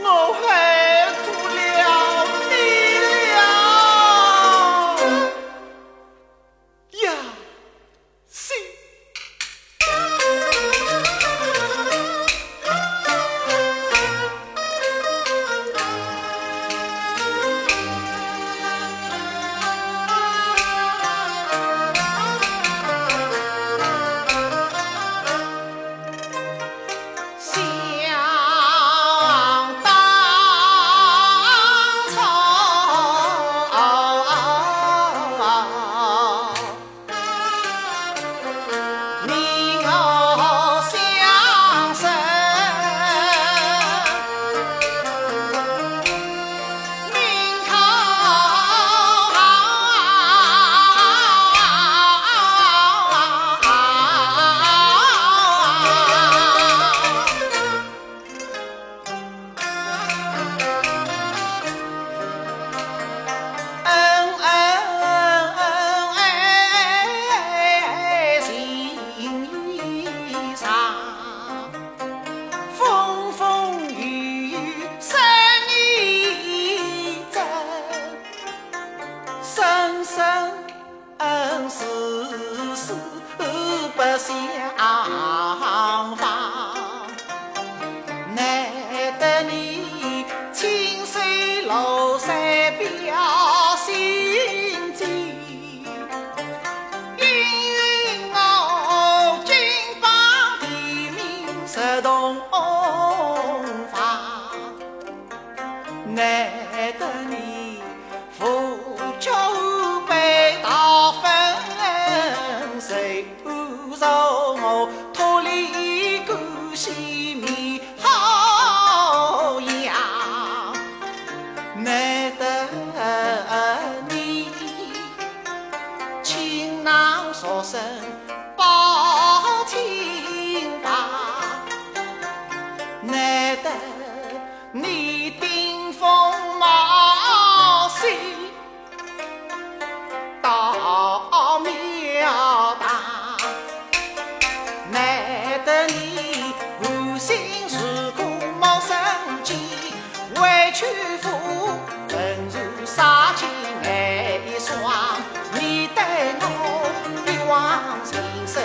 我还相放难得你清水落山表心迹因为我军榜题名入洞房难得你负舟妇人如纱巾一双你对我一往情深